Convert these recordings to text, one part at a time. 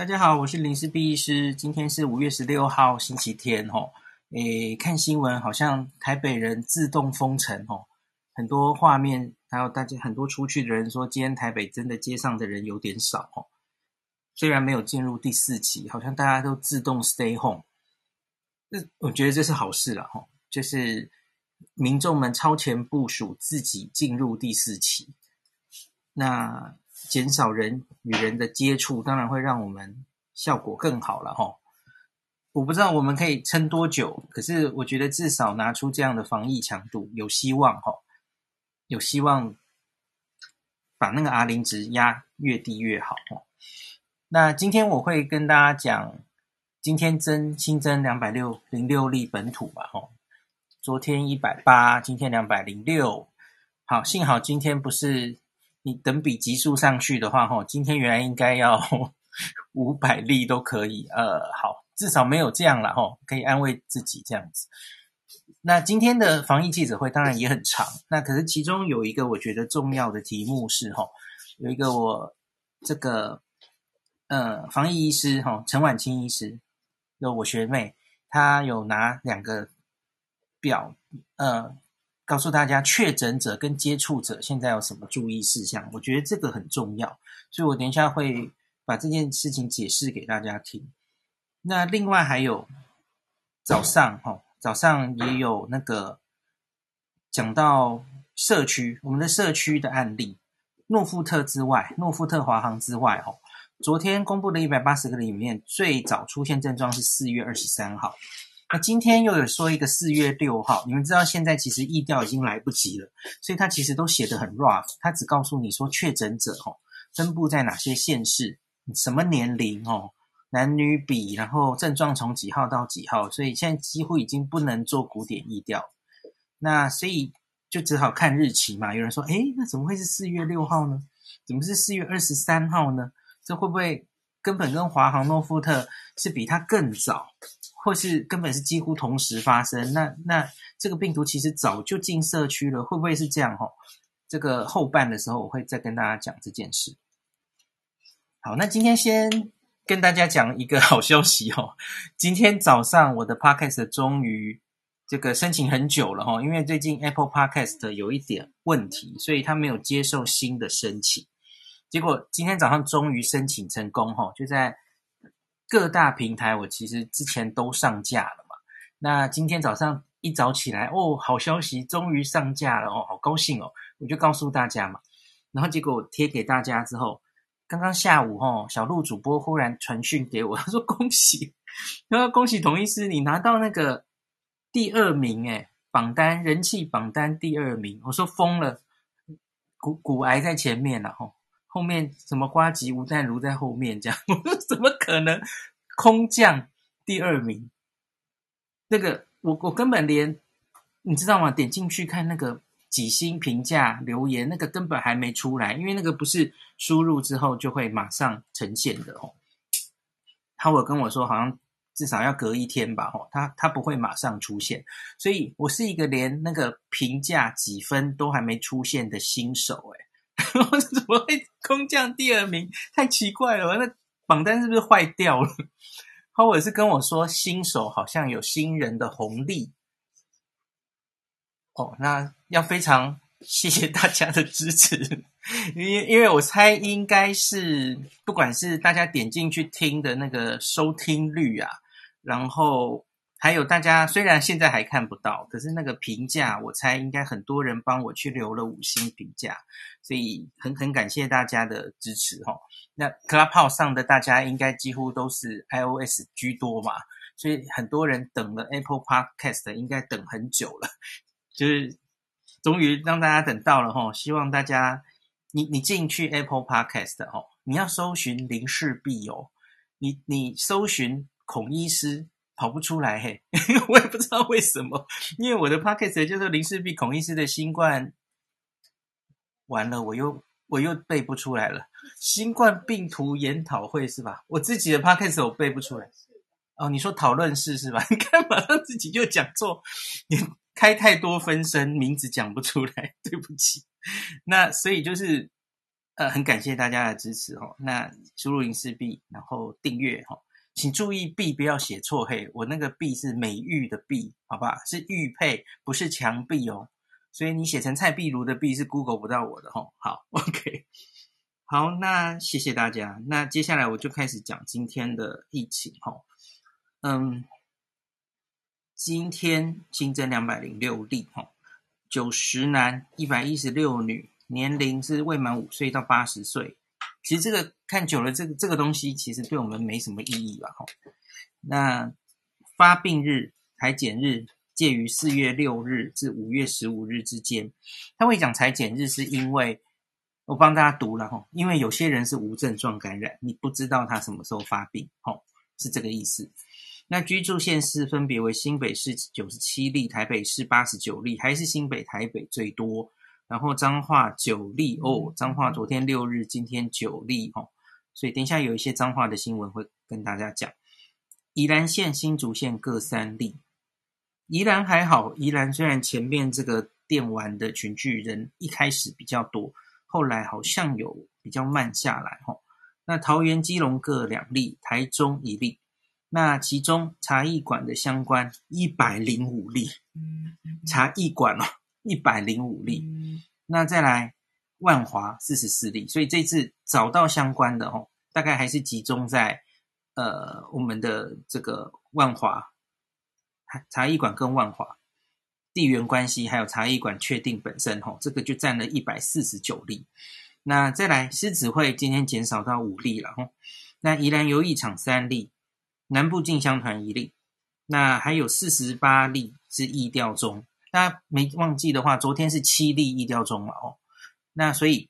大家好，我是林氏璧医师。今天是五月十六号，星期天。哦，诶，看新闻好像台北人自动封城。哦，很多画面，还有大家很多出去的人说，今天台北真的街上的人有点少。哦，虽然没有进入第四期，好像大家都自动 stay home。那我觉得这是好事了。就是民众们超前部署，自己进入第四期。那。减少人与人的接触，当然会让我们效果更好了哈。我不知道我们可以撑多久，可是我觉得至少拿出这样的防疫强度，有希望哈，有希望把那个 R 零值压越低越好。那今天我会跟大家讲，今天增新增两百六零六例本土吧哈，昨天一百八，今天两百零六，好，幸好今天不是。你等比级数上去的话，吼，今天原来应该要 五百例都可以，呃，好，至少没有这样了，吼，可以安慰自己这样子。那今天的防疫记者会当然也很长，那可是其中有一个我觉得重要的题目是，吼，有一个我这个呃防疫医师，吼，陈婉清医师，有我学妹，她有拿两个表，呃。告诉大家确诊者跟接触者现在有什么注意事项？我觉得这个很重要，所以我等一下会把这件事情解释给大家听。那另外还有早上哈，早上也有那个讲到社区，我们的社区的案例，诺富特之外，诺富特华航之外，哈，昨天公布的一百八十个里面，最早出现症状是四月二十三号。那今天又有说一个四月六号，你们知道现在其实疫调已经来不及了，所以他其实都写得很 rough，他只告诉你说确诊者哦分布在哪些县市，什么年龄哦，男女比，然后症状从几号到几号，所以现在几乎已经不能做古典疫调，那所以就只好看日期嘛。有人说，诶，那怎么会是四月六号呢？怎么是四月二十三号呢？这会不会根本跟华航诺富特是比它更早？或是根本是几乎同时发生，那那这个病毒其实早就进社区了，会不会是这样？哈，这个后半的时候我会再跟大家讲这件事。好，那今天先跟大家讲一个 好消息哦，今天早上我的 Podcast 终于这个申请很久了哈，因为最近 Apple Podcast 有一点问题，所以他没有接受新的申请，结果今天早上终于申请成功哈，就在。各大平台我其实之前都上架了嘛，那今天早上一早起来哦，好消息，终于上架了哦，好高兴哦，我就告诉大家嘛，然后结果我贴给大家之后，刚刚下午哦，小鹿主播忽然传讯给我，他说恭喜，他说恭喜童医师，你拿到那个第二名诶，榜单人气榜单第二名，我说疯了，骨骨癌在前面了吼。后面什么呱吉吴淡如在后面这样，我说怎么可能空降第二名？那个我我根本连你知道吗？点进去看那个几星评价留言，那个根本还没出来，因为那个不是输入之后就会马上呈现的哦。他有跟我说，好像至少要隔一天吧，哦，他他不会马上出现，所以我是一个连那个评价几分都还没出现的新手，哎。我怎么会空降第二名？太奇怪了，那榜单是不是坏掉了？他也是跟我说，新手好像有新人的红利。哦，那要非常谢谢大家的支持，因因为我猜应该是，不管是大家点进去听的那个收听率啊，然后。还有大家虽然现在还看不到，可是那个评价，我猜应该很多人帮我去留了五星评价，所以很很感谢大家的支持哈。那 Clubhouse 上的大家应该几乎都是 iOS 居多嘛，所以很多人等了 Apple Podcast 应该等很久了，就是终于让大家等到了哈。希望大家你你进去 Apple Podcast 哈，你要搜寻林氏璧哦，你你搜寻孔医师。跑不出来嘿，我也不知道为什么，因为我的 podcast 就是林氏璧孔医师的新冠，完了我又我又背不出来了，新冠病毒研讨会是吧？我自己的 podcast 我背不出来，哦，你说讨论室是吧？你看马上自己就讲错，你开太多分身，名字讲不出来，对不起。那所以就是呃，很感谢大家的支持哦。那输入林氏璧，然后订阅哈，请注意“ B ”不要写错嘿，我那个“ B ”是美玉的“璧”，好吧？是玉佩，不是墙壁哦。所以你写成蔡壁如的“壁”是 Google 不到我的吼。好，OK，好，那谢谢大家。那接下来我就开始讲今天的疫情吼。嗯，今天新增两百零六例吼，九十男一百一十六女，年龄是未满五岁到八十岁。其实这个看久了，这个这个东西其实对我们没什么意义吧吼。那发病日、采检日。介于四月六日至五月十五日之间，他会讲裁剪日，是因为我帮大家读了哈，因为有些人是无症状感染，你不知道他什么时候发病，吼，是这个意思。那居住县市分别为新北市九十七例，台北市八十九例，还是新北、台北最多，然后彰化九例哦，彰化昨天六日，今天九例哦，所以等一下有一些彰化的新闻会跟大家讲。宜兰县、新竹县各三例。宜兰还好，宜兰虽然前面这个电玩的群聚人一开始比较多，后来好像有比较慢下来哦。那桃园、基隆各两例，台中一例。那其中茶艺馆的相关一百零五例，茶艺馆哦，一百零五例。那再来万华四十四例，所以这次找到相关的哦，大概还是集中在呃我们的这个万华。茶艺馆跟万华地缘关系，还有茶艺馆确定本身，吼，这个就占了一百四十九例。那再来狮子会今天减少到五例了，吼。那宜兰游艺场三例，南部进香团一例，那还有四十八例是意调中。大家没忘记的话，昨天是七例疫调中了，哦。那所以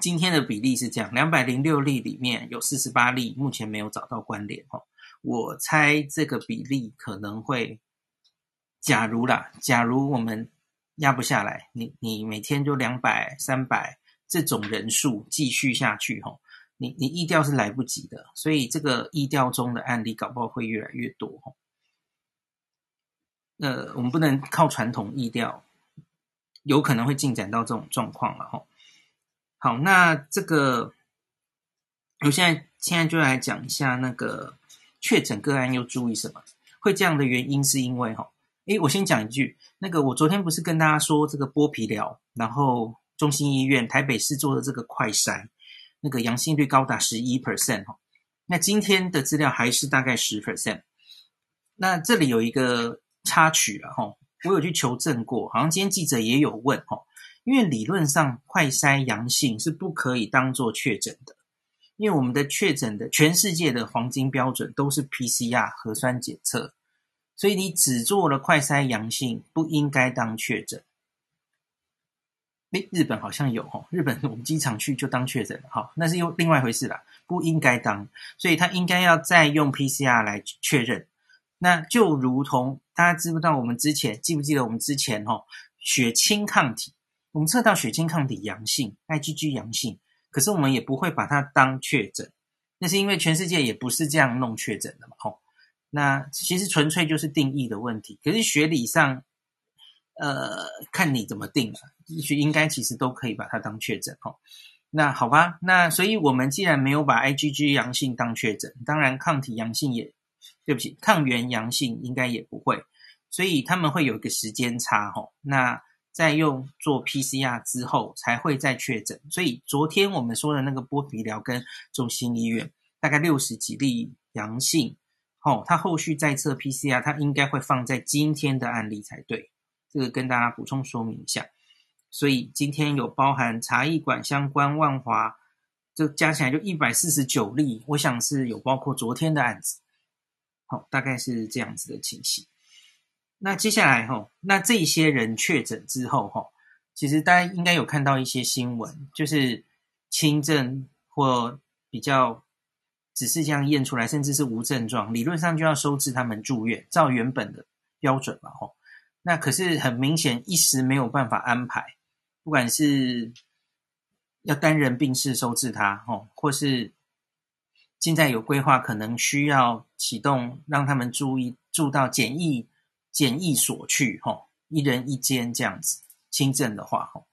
今天的比例是这样：两百零六例里面有四十八例目前没有找到关联，哦。我猜这个比例可能会，假如啦，假如我们压不下来，你你每天就两百、三百这种人数继续下去吼，你你疫调是来不及的，所以这个疫调中的案例搞不好会越来越多。呃，我们不能靠传统意调，有可能会进展到这种状况了哈。好，那这个我现在现在就来讲一下那个。确诊个案又注意什么？会这样的原因是因为哈，诶，我先讲一句，那个我昨天不是跟大家说这个剥皮疗，然后中心医院台北市做的这个快筛，那个阳性率高达十一 percent 哈，那今天的资料还是大概十 percent，那这里有一个插曲了哈，我有去求证过，好像今天记者也有问哈，因为理论上快筛阳性是不可以当做确诊的。因为我们的确诊的全世界的黄金标准都是 PCR 核酸检测，所以你只做了快筛阳性，不应该当确诊。诶，日本好像有吼，日本我们机场去就当确诊了，好，那是又另外一回事啦，不应该当，所以他应该要再用 PCR 来确认。那就如同大家知不知道，我们之前记不记得我们之前吼血清抗体，我们测到血清抗体阳性，IgG 阳性。可是我们也不会把它当确诊，那是因为全世界也不是这样弄确诊的嘛，吼。那其实纯粹就是定义的问题。可是学理上，呃，看你怎么定了，应该其实都可以把它当确诊，吼。那好吧，那所以我们既然没有把 IgG 阳性当确诊，当然抗体阳性也，对不起，抗原阳性应该也不会，所以他们会有一个时间差，吼。那。在用做 PCR 之后才会再确诊，所以昨天我们说的那个剥皮疗跟中心医院大概六十几例阳性，哦，他后续再测 PCR，他应该会放在今天的案例才对，这个跟大家补充说明一下。所以今天有包含茶艺馆相关万华，这加起来就一百四十九例，我想是有包括昨天的案子，好，大概是这样子的情形。那接下来哈，那这些人确诊之后哈，其实大家应该有看到一些新闻，就是轻症或比较只是这样验出来，甚至是无症状，理论上就要收治他们住院，照原本的标准嘛哈。那可是很明显一时没有办法安排，不管是要单人病室收治他哈，或是现在有规划，可能需要启动让他们注意住到检疫。检疫所去，吼，一人一间这样子，轻症的话，吼，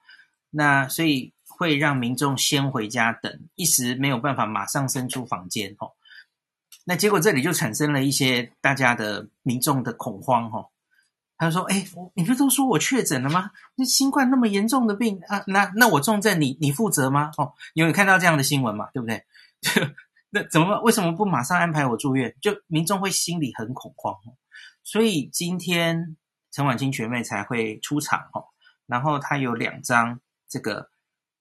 那所以会让民众先回家等，一时没有办法马上伸出房间哦。那结果这里就产生了一些大家的民众的恐慌哈。他说：“哎，你不都说我确诊了吗？那新冠那么严重的病啊，那那我重症你你负责吗？哦，有有看到这样的新闻嘛？对不对？那怎么为什么不马上安排我住院？就民众会心里很恐慌。所以今天陈婉清学妹才会出场哦。然后她有两张这个。”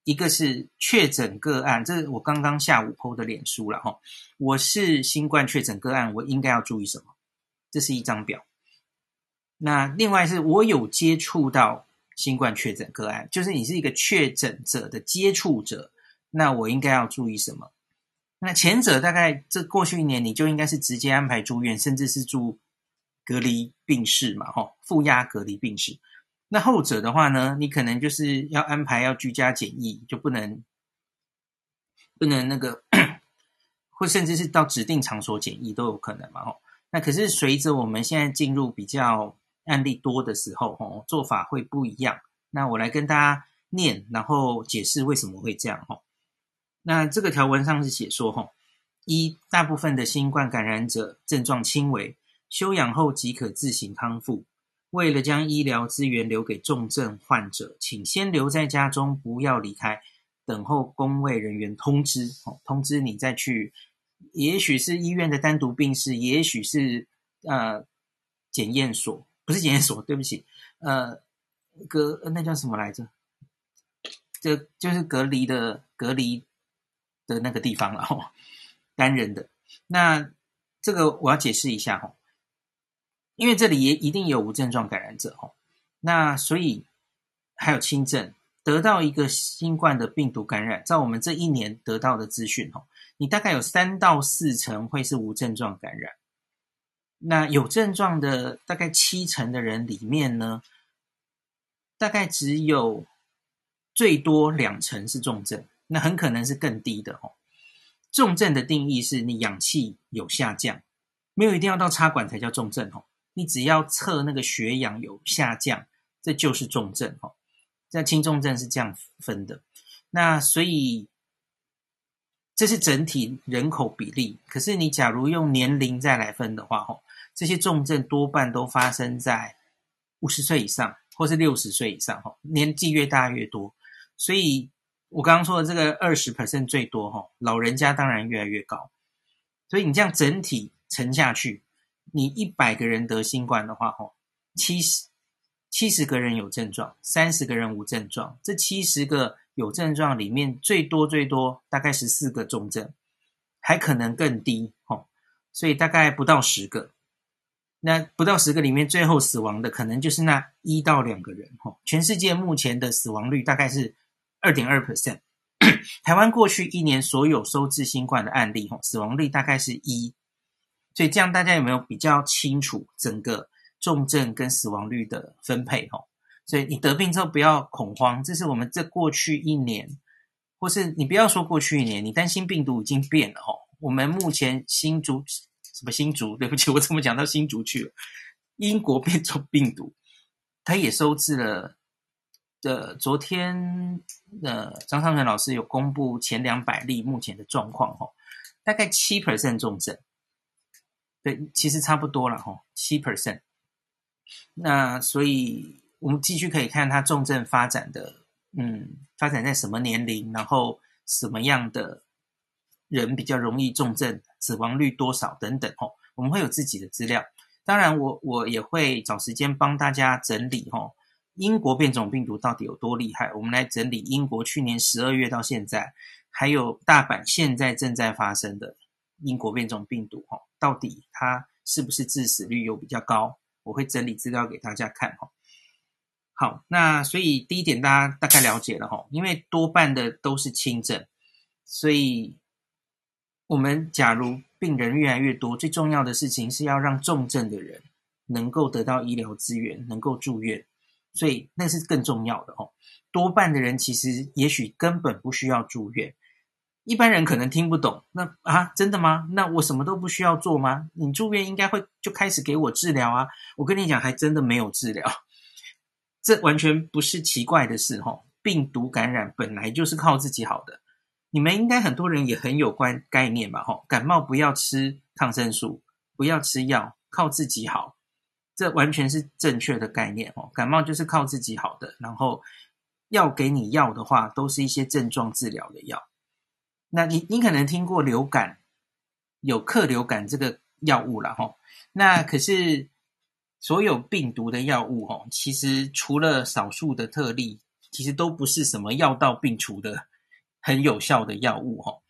一个是确诊个案，这是我刚刚下午 PO 的脸书了哈。我是新冠确诊个案，我应该要注意什么？这是一张表。那另外是我有接触到新冠确诊个案，就是你是一个确诊者的接触者，那我应该要注意什么？那前者大概这过去一年你就应该是直接安排住院，甚至是住隔离病室嘛，吼，负压隔离病室。那后者的话呢，你可能就是要安排要居家检疫，就不能不能那个，或甚至是到指定场所检疫都有可能嘛。吼，那可是随着我们现在进入比较案例多的时候，吼，做法会不一样。那我来跟大家念，然后解释为什么会这样。吼，那这个条文上是写说，吼，一大部分的新冠感染者症状轻微，休养后即可自行康复。为了将医疗资源留给重症患者，请先留在家中，不要离开，等候公卫人员通知。哦，通知你再去，也许是医院的单独病室，也许是呃检验所，不是检验所，对不起，呃隔那叫什么来着？这就是隔离的隔离的那个地方了。哦，单人的。那这个我要解释一下哈。因为这里也一定有无症状感染者吼，那所以还有轻症得到一个新冠的病毒感染，在我们这一年得到的资讯吼，你大概有三到四成会是无症状感染，那有症状的大概七成的人里面呢，大概只有最多两成是重症，那很可能是更低的哦。重症的定义是你氧气有下降，没有一定要到插管才叫重症哦。你只要测那个血氧有下降，这就是重症哦。在轻重症是这样分的，那所以这是整体人口比例。可是你假如用年龄再来分的话，哈，这些重症多半都发生在五十岁以上，或是六十岁以上，哈，年纪越大越多。所以我刚刚说的这个二十 percent 最多，哈，老人家当然越来越高。所以你这样整体沉下去。你一百个人得新冠的话，哈，七十七十个人有症状，三十个人无症状。这七十个有症状里面，最多最多大概十四个重症，还可能更低，哈。所以大概不到十个。那不到十个里面，最后死亡的可能就是那一到两个人，哈。全世界目前的死亡率大概是二点二 percent。台湾过去一年所有收治新冠的案例，吼，死亡率大概是一。所以这样大家有没有比较清楚整个重症跟死亡率的分配？吼，所以你得病之后不要恐慌，这是我们这过去一年，或是你不要说过去一年，你担心病毒已经变了，吼。我们目前新竹什么新竹？对不起，我怎么讲到新竹去了？英国变种病毒，它也收治了。的昨天，呃，张尚存老师有公布前两百例目前的状况，吼，大概七 percent 重症。对，其实差不多了哈，七 percent。那所以我们继续可以看它重症发展的，嗯，发展在什么年龄，然后什么样的人比较容易重症，死亡率多少等等哦，我们会有自己的资料。当然我，我也会找时间帮大家整理哦，英国变种病毒到底有多厉害。我们来整理英国去年十二月到现在，还有大阪现在正在发生的。英国变种病毒，哈，到底它是不是致死率有比较高？我会整理资料给大家看，哈。好，那所以第一点大家大概了解了，哈，因为多半的都是轻症，所以我们假如病人越来越多，最重要的事情是要让重症的人能够得到医疗资源，能够住院，所以那是更重要的，哦。多半的人其实也许根本不需要住院。一般人可能听不懂，那啊，真的吗？那我什么都不需要做吗？你住院应该会就开始给我治疗啊！我跟你讲，还真的没有治疗，这完全不是奇怪的事哦。病毒感染本来就是靠自己好的。你们应该很多人也很有关概念吧？吼，感冒不要吃抗生素，不要吃药，靠自己好，这完全是正确的概念哦。感冒就是靠自己好的，然后要给你药的话，都是一些症状治疗的药。那你你可能听过流感有克流感这个药物了吼，那可是。所有病毒的药物，哦，其实除了少数的特例，其实都不是什么药到病除的很有效的药物，哈。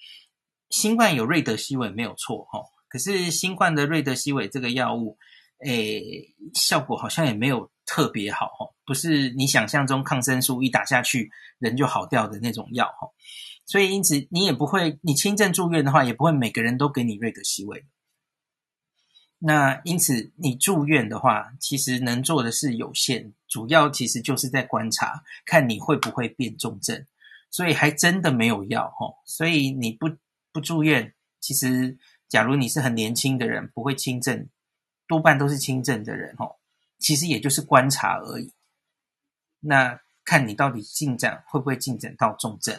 新冠有瑞德西韦没有错，哈，可是新冠的瑞德西韦这个药物，诶，效果好像也没有特别好，哈，不是你想象中抗生素一打下去人就好掉的那种药，哈。所以因此你也不会，你轻症住院的话，也不会每个人都给你瑞德西韦。那因此，你住院的话，其实能做的是有限，主要其实就是在观察，看你会不会变重症。所以还真的没有药齁。所以你不不住院，其实假如你是很年轻的人，不会轻症，多半都是轻症的人齁。其实也就是观察而已。那看你到底进展会不会进展到重症。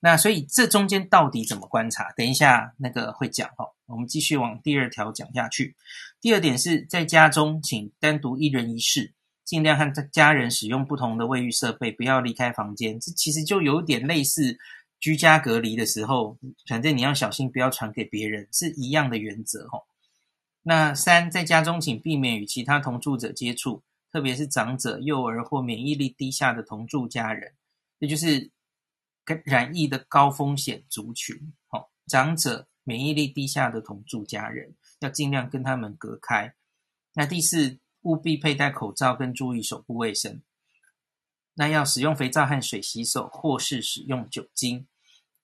那所以这中间到底怎么观察？等一下那个会讲哦。我们继续往第二条讲下去。第二点是在家中，请单独一人一室，尽量和家人使用不同的卫浴设备，不要离开房间。这其实就有点类似居家隔离的时候，反正你要小心，不要传给别人，是一样的原则哦。那三，在家中请避免与其他同住者接触，特别是长者、幼儿或免疫力低下的同住家人，也就是跟。染疫的高风险族群，好，长者、免疫力低下的同住家人，要尽量跟他们隔开。那第四，务必佩戴口罩跟注意手部卫生。那要使用肥皂和水洗手，或是使用酒精。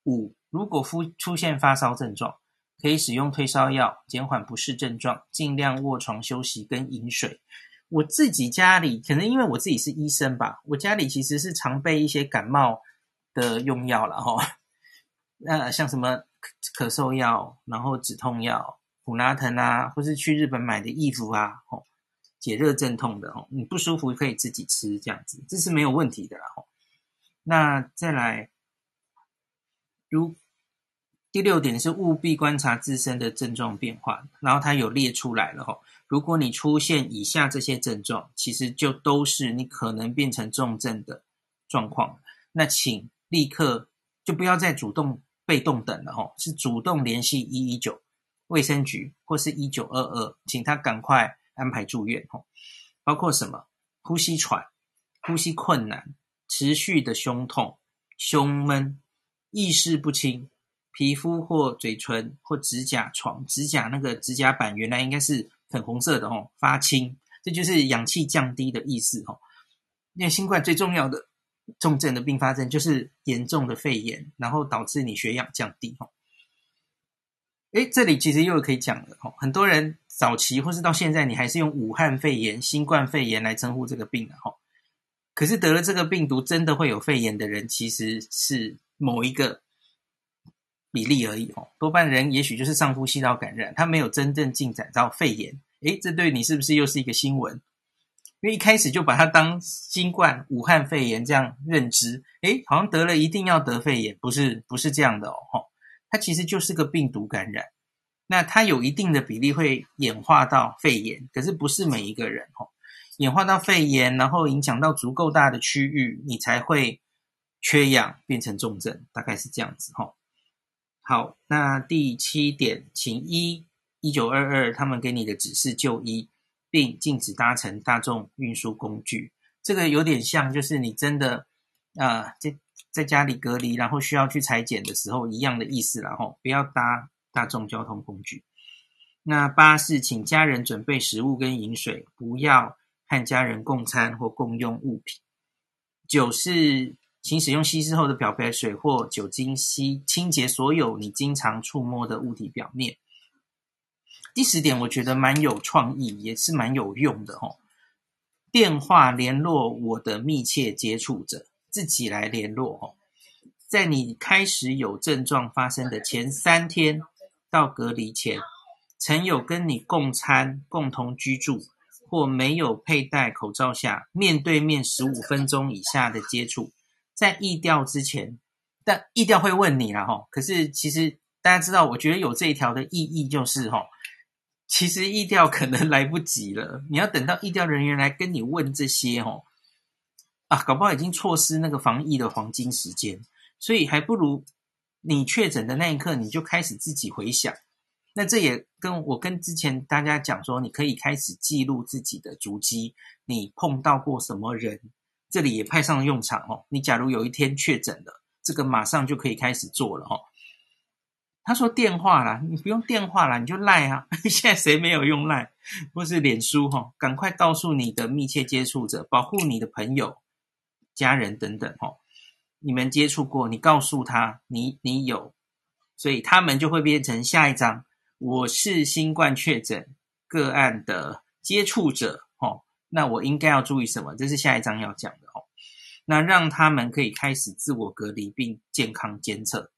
五，如果出出现发烧症状，可以使用退烧药减缓不适症状，尽量卧床休息跟饮水。我自己家里，可能因为我自己是医生吧，我家里其实是常备一些感冒。的用药了哈，那像什么咳嗽药，然后止痛药，普拉疼啊，或是去日本买的衣服啊，吼，解热镇痛的吼，你不舒服可以自己吃这样子，这是没有问题的啦吼。那再来，如第六点是务必观察自身的症状变化，然后它有列出来了吼。如果你出现以下这些症状，其实就都是你可能变成重症的状况，那请。立刻就不要再主动被动等了吼，是主动联系一一九卫生局或是一九二二，请他赶快安排住院吼。包括什么？呼吸喘、呼吸困难、持续的胸痛、胸闷、意识不清、皮肤或嘴唇或指甲床、指甲那个指甲板原来应该是粉红色的哦，发青，这就是氧气降低的意思哦。因为新冠最重要的。重症的并发症就是严重的肺炎，然后导致你血氧降低。哈，诶，这里其实又可以讲了。哦，很多人早期或是到现在，你还是用武汉肺炎、新冠肺炎来称呼这个病的。哈，可是得了这个病毒，真的会有肺炎的人，其实是某一个比例而已。哦，多半人也许就是上呼吸道感染，他没有真正进展到肺炎。诶，这对你是不是又是一个新闻？因为一开始就把它当新冠、武汉肺炎这样认知，诶，好像得了一定要得肺炎，不是不是这样的哦，它其实就是个病毒感染，那它有一定的比例会演化到肺炎，可是不是每一个人哦，演化到肺炎，然后影响到足够大的区域，你才会缺氧变成重症，大概是这样子哈。好，那第七点，请依一九二二他们给你的指示就医。并禁止搭乘大众运输工具，这个有点像，就是你真的啊，在在家里隔离，然后需要去裁剪的时候一样的意思，然后不要搭大众交通工具。那八是请家人准备食物跟饮水，不要和家人共餐或共用物品。九是请使用稀释后的漂白水或酒精吸清洁所有你经常触摸的物体表面。第十点，我觉得蛮有创意，也是蛮有用的吼。电话联络我的密切接触者，自己来联络哦。在你开始有症状发生的前三天到隔离前，曾有跟你共餐、共同居住或没有佩戴口罩下面对面十五分钟以下的接触，在疫调之前，但疫调会问你啦齁。可是其实大家知道，我觉得有这一条的意义就是齁，其实疫调可能来不及了。你要等到疫调人员来跟你问这些齁，啊，搞不好已经错失那个防疫的黄金时间。所以还不如你确诊的那一刻，你就开始自己回想。那这也跟我跟之前大家讲说，你可以开始记录自己的足迹，你碰到过什么人，这里也派上了用场哦。你假如有一天确诊了，这个马上就可以开始做了哦。他说电话啦，你不用电话啦，你就赖啊。现在谁没有用赖或是脸书哈？赶快告诉你的密切接触者，保护你的朋友、家人等等哈。你们接触过，你告诉他你你有，所以他们就会变成下一张。我是新冠确诊个案的接触者，哦，那我应该要注意什么？这是下一章要讲，那让他们可以开始自我隔离并健康监测。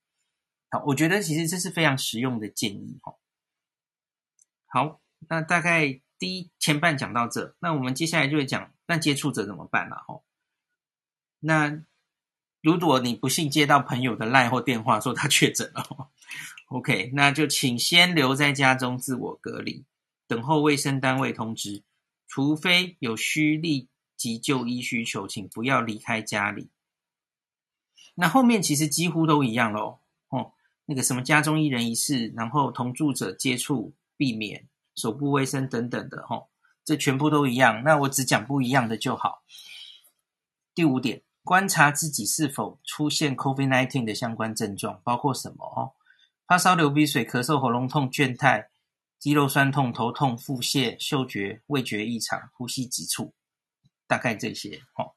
好，我觉得其实这是非常实用的建议，哦。好，那大概第一前半讲到这，那我们接下来就会讲，那接触者怎么办了，哦？那如果你不幸接到朋友的 LINE 或电话说他确诊了。OK，那就请先留在家中自我隔离，等候卫生单位通知。除非有需立急就医需求，请不要离开家里。那后面其实几乎都一样喽。哦，那个什么家中一人一室，然后同住者接触避免，手部卫生等等的，哦，这全部都一样。那我只讲不一样的就好。第五点，观察自己是否出现 COVID-19 的相关症状，包括什么？哦。发烧、流鼻水、咳嗽、喉咙痛、倦怠、肌肉酸痛、头痛、腹泻、嗅觉、味觉异常、呼吸急促，大概这些。哦，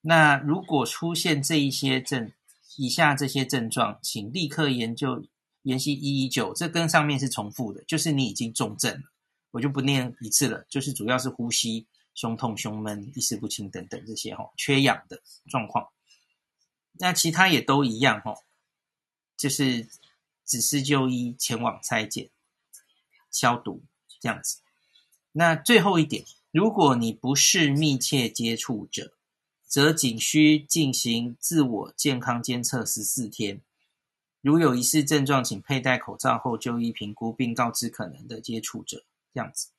那如果出现这一些症，以下这些症状，请立刻研究研析一一九。这跟上面是重复的，就是你已经重症了，我就不念一次了。就是主要是呼吸、胸痛、胸闷、意识不清等等这些哈，缺氧的状况。那其他也都一样哈，就是。指示就医，前往拆检、消毒这样子。那最后一点，如果你不是密切接触者，则仅需进行自我健康监测十四天。如有疑似症状，请佩戴口罩后就医评估，并告知可能的接触者。这样子。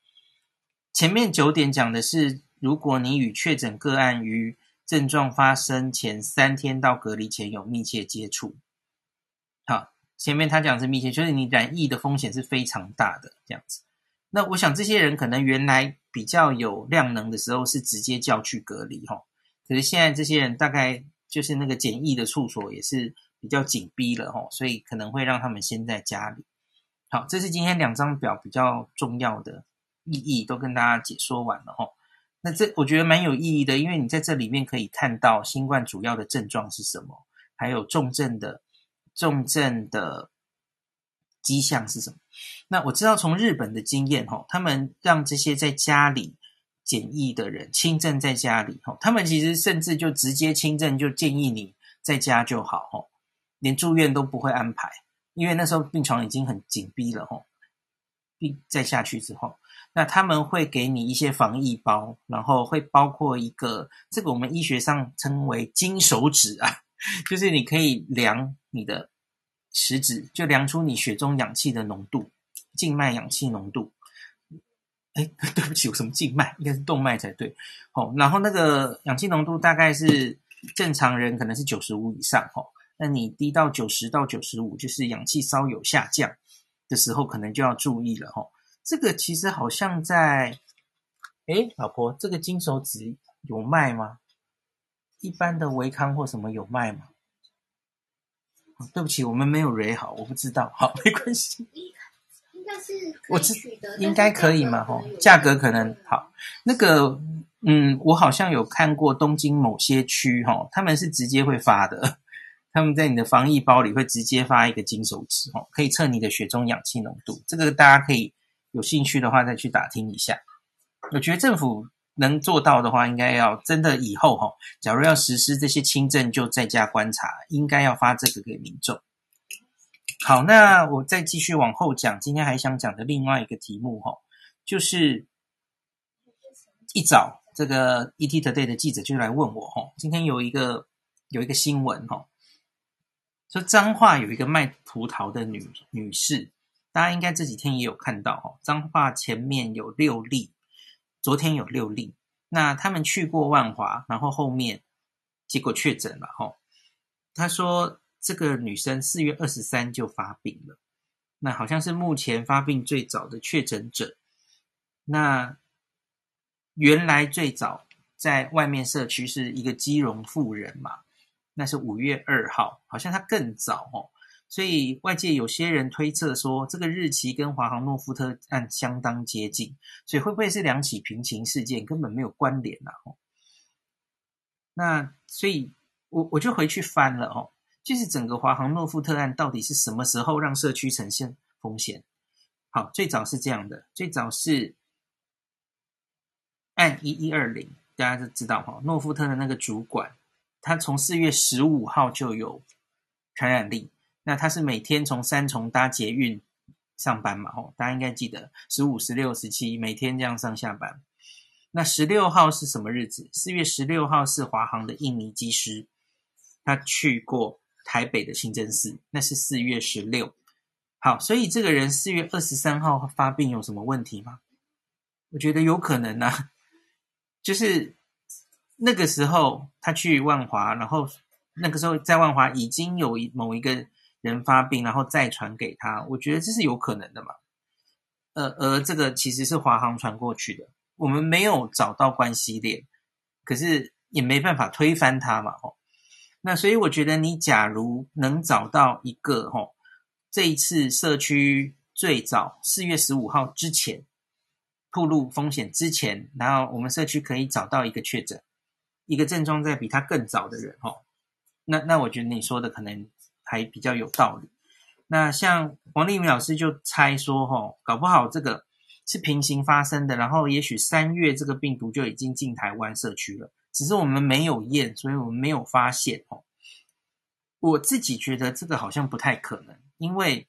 前面九点讲的是，如果你与确诊个案于症状发生前三天到隔离前有密切接触。好。前面他讲是密切，就是你染疫的风险是非常大的这样子。那我想这些人可能原来比较有量能的时候是直接叫去隔离哈，可是现在这些人大概就是那个检疫的处所也是比较紧逼了哈，所以可能会让他们先在家里。好，这是今天两张表比较重要的意义，都跟大家解说完了哈。那这我觉得蛮有意义的，因为你在这里面可以看到新冠主要的症状是什么，还有重症的。重症的迹象是什么？那我知道从日本的经验，哈，他们让这些在家里检疫的人轻症在家里，哈，他们其实甚至就直接轻症就建议你在家就好，哈，连住院都不会安排，因为那时候病床已经很紧逼了，哈，病再下去之后，那他们会给你一些防疫包，然后会包括一个这个我们医学上称为金手指啊。就是你可以量你的食指，就量出你血中氧气的浓度，静脉氧气浓度。哎，对不起，有什么静脉？应该是动脉才对。哦，然后那个氧气浓度大概是正常人可能是九十五以上。哦，那你低到九十到九十五，就是氧气稍有下降的时候，可能就要注意了。哦，这个其实好像在，哎，老婆，这个金手指有卖吗？一般的维康或什么有卖吗？对不起，我们没有蕊好，我不知道。好，没关系。应该是我知应该可以嘛？哈，价格可能好。那个，嗯，我好像有看过东京某些区，哈，他们是直接会发的。他们在你的防疫包里会直接发一个金手指，哈，可以测你的血中氧气浓度。这个大家可以有兴趣的话再去打听一下。我觉得政府。能做到的话，应该要真的以后哈，假如要实施这些轻症，就在家观察，应该要发这个给民众。好，那我再继续往后讲，今天还想讲的另外一个题目哈，就是一早这个 ET Today 的记者就来问我哈，今天有一个有一个新闻哈，说彰化有一个卖葡萄的女女士，大家应该这几天也有看到哈，彰化前面有六例，昨天有六例，那他们去过万华，然后后面结果确诊了哈。他说这个女生四月二十三就发病了，那好像是目前发病最早的确诊者。那原来最早在外面社区是一个基隆妇人嘛，那是五月二号，好像他更早哦，所以外界有些人推测说，这个日期跟华航诺富特案相当接近，所以会不会是两起平行事件，根本没有关联呢？哦，那所以我我就回去翻了哦，就是整个华航诺富特案到底是什么时候让社区呈现风险？好，最早是这样的，最早是。案一一二零，大家都知道哈，诺富特的那个主管，他从四月十五号就有传染力。那他是每天从三重搭捷运上班嘛？吼，大家应该记得十五、十六、十七，每天这样上下班。那十六号是什么日子？四月十六号是华航的印尼机师，他去过台北的清真寺，那是四月十六。好，所以这个人四月二十三号发病有什么问题吗？我觉得有可能啊。就是那个时候，他去万华，然后那个时候在万华已经有一某一个人发病，然后再传给他。我觉得这是有可能的嘛。呃，而这个其实是华航传过去的，我们没有找到关系链，可是也没办法推翻它嘛。哦，那所以我觉得你假如能找到一个哦，这一次社区最早四月十五号之前。暴露风险之前，然后我们社区可以找到一个确诊，一个症状在比他更早的人，哦，那那我觉得你说的可能还比较有道理。那像黄立明老师就猜说，哦，搞不好这个是平行发生的，然后也许三月这个病毒就已经进台湾社区了，只是我们没有验，所以我们没有发现，哦。我自己觉得这个好像不太可能，因为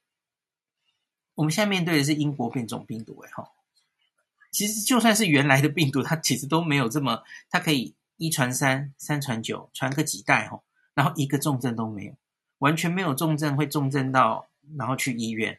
我们现在面对的是英国变种病毒，哎，哈。其实就算是原来的病毒，它其实都没有这么，它可以一传三，三传九，传个几代吼，然后一个重症都没有，完全没有重症会重症到，然后去医院。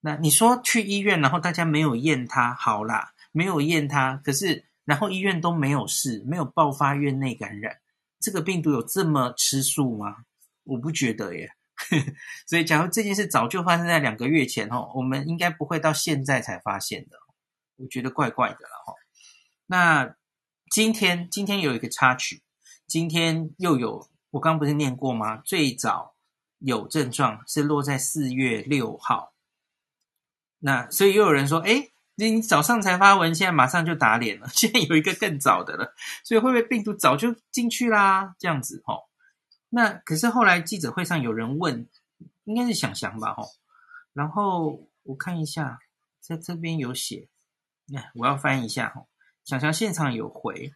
那你说去医院，然后大家没有验它，好啦，没有验它，可是然后医院都没有事，没有爆发院内感染，这个病毒有这么吃素吗？我不觉得耶。所以假如这件事早就发生在两个月前哦，我们应该不会到现在才发现的。我觉得怪怪的了哈。那今天今天有一个插曲，今天又有我刚不是念过吗？最早有症状是落在四月六号。那所以又有人说，哎，你早上才发文，现在马上就打脸了。现在有一个更早的了，所以会不会病毒早就进去啦？这样子哦。那可是后来记者会上有人问，应该是想想吧哈。然后我看一下，在这边有写。我要翻一下哈，想想现场有回，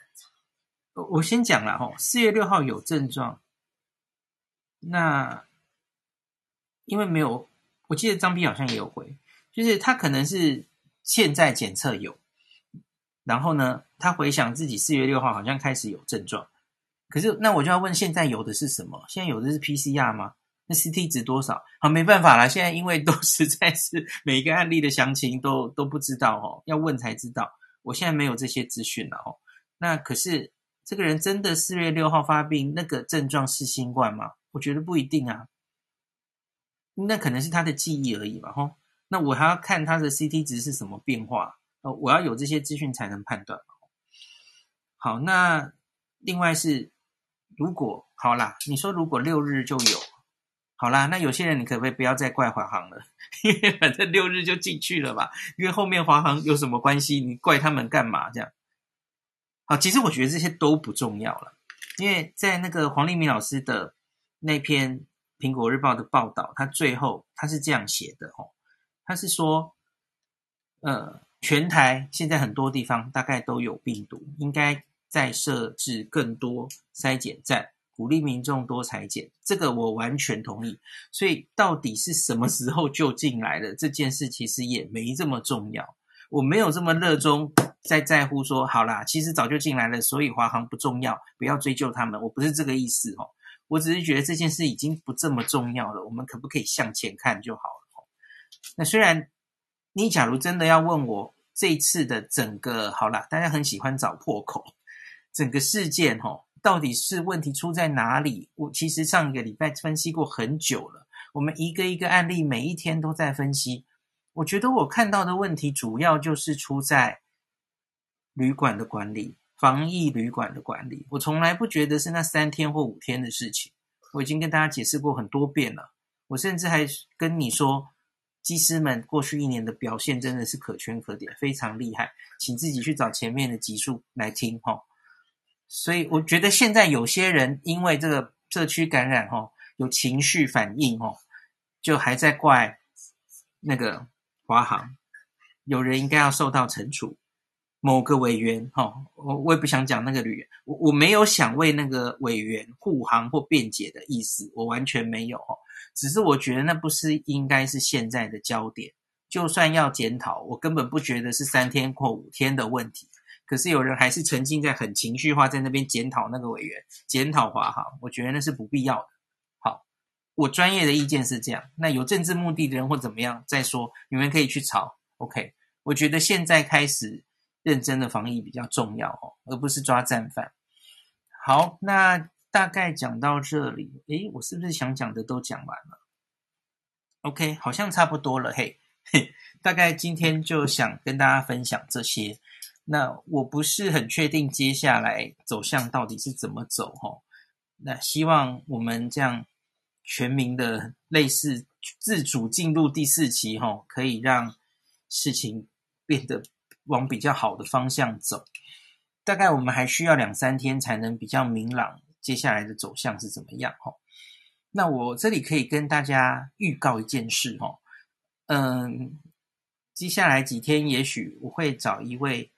我我先讲了哈，四月六号有症状，那因为没有，我记得张斌好像也有回，就是他可能是现在检测有，然后呢，他回想自己四月六号好像开始有症状，可是那我就要问，现在有的是什么？现在有的是 PCR 吗？那 CT 值多少？好，没办法啦，现在因为都 实在是每一个案例的详情都都不知道哦，要问才知道。我现在没有这些资讯了哦。那可是这个人真的四月六号发病，那个症状是新冠吗？我觉得不一定啊。那可能是他的记忆而已吧。吼，那我还要看他的 CT 值是什么变化。呃，我要有这些资讯才能判断。好，那另外是如果好啦，你说如果六日就有。好啦，那有些人你可不可以不要再怪华航了？因为反正六日就进去了吧，因为后面华航有什么关系？你怪他们干嘛？这样。好，其实我觉得这些都不重要了，因为在那个黄立明老师的那篇《苹果日报》的报道，他最后他是这样写的哦，他是说，呃，全台现在很多地方大概都有病毒，应该再设置更多筛检站。鼓励民众多采检，这个我完全同意。所以到底是什么时候就进来了这件事，其实也没这么重要。我没有这么热衷在在乎说，好啦，其实早就进来了，所以华航不重要，不要追究他们。我不是这个意思哦，我只是觉得这件事已经不这么重要了，我们可不可以向前看就好了？那虽然你假如真的要问我这次的整个，好啦，大家很喜欢找破口，整个事件哦，到底是问题出在哪里？我其实上一个礼拜分析过很久了，我们一个一个案例，每一天都在分析。我觉得我看到的问题主要就是出在旅馆的管理，防疫旅馆的管理。我从来不觉得是那三天或五天的事情。我已经跟大家解释过很多遍了。我甚至还跟你说，机师们过去一年的表现真的是可圈可点，非常厉害。请自己去找前面的集数来听哈。所以我觉得现在有些人因为这个社区感染哈，有情绪反应哈，就还在怪那个。华航有人应该要受到惩处，某个委员哈，我我也不想讲那个委员，我我没有想为那个委员护航或辩解的意思，我完全没有哈，只是我觉得那不是应该是现在的焦点。就算要检讨，我根本不觉得是三天或五天的问题，可是有人还是沉浸在很情绪化，在那边检讨那个委员，检讨华航，我觉得那是不必要的。好我专业的意见是这样，那有政治目的的人或怎么样再说，你们可以去吵。OK，我觉得现在开始认真的防疫比较重要哦，而不是抓战犯。好，那大概讲到这里，诶，我是不是想讲的都讲完了？OK，好像差不多了。嘿，嘿，大概今天就想跟大家分享这些。那我不是很确定接下来走向到底是怎么走哈。那希望我们这样。全民的类似自主进入第四期，哈，可以让事情变得往比较好的方向走。大概我们还需要两三天才能比较明朗，接下来的走向是怎么样，哈。那我这里可以跟大家预告一件事，哈，嗯，接下来几天也许我会找一位。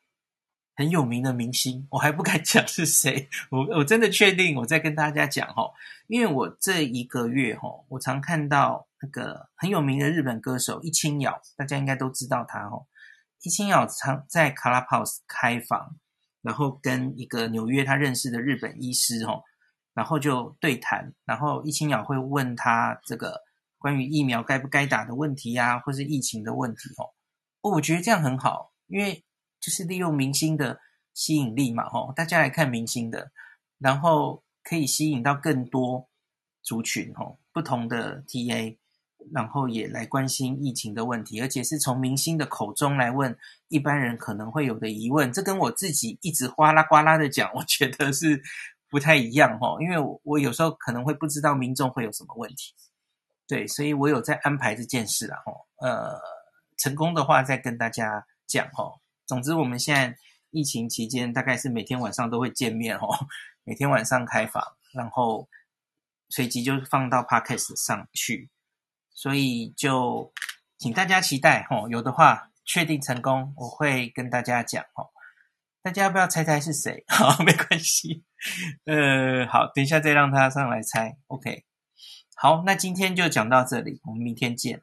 很有名的明星，我还不敢 讲是谁。我我真的确定，我再跟大家讲哈，因为我这一个月哈，我常看到那个很有名的日本歌手一清瑶，大家应该都知道他哈。一清瑶常在 Clubhouse 开房，然后跟一个纽约他认识的日本医师哈，然后就对谈，然后一清瑶会问他这个关于疫苗该不该打的问题呀，或是疫情的问题哦。我觉得这样很好，因为。就是利用明星的吸引力嘛，吼，大家来看明星的，然后可以吸引到更多族群，吼，不同的 TA，然后也来关心疫情的问题，而且是从明星的口中来问一般人可能会有的疑问，这跟我自己一直哗啦哗啦的讲，我觉得是不太一样，吼，因为我我有时候可能会不知道民众会有什么问题，对，所以我有在安排这件事啦，吼，呃，成功的话再跟大家讲，哦。总之，我们现在疫情期间，大概是每天晚上都会见面哦，每天晚上开房，然后随即就放到 Podcast 上去，所以就请大家期待哦。有的话，确定成功，我会跟大家讲哦。大家要不要猜猜是谁？好，没关系，呃，好，等一下再让他上来猜。OK，好，那今天就讲到这里，我们明天见。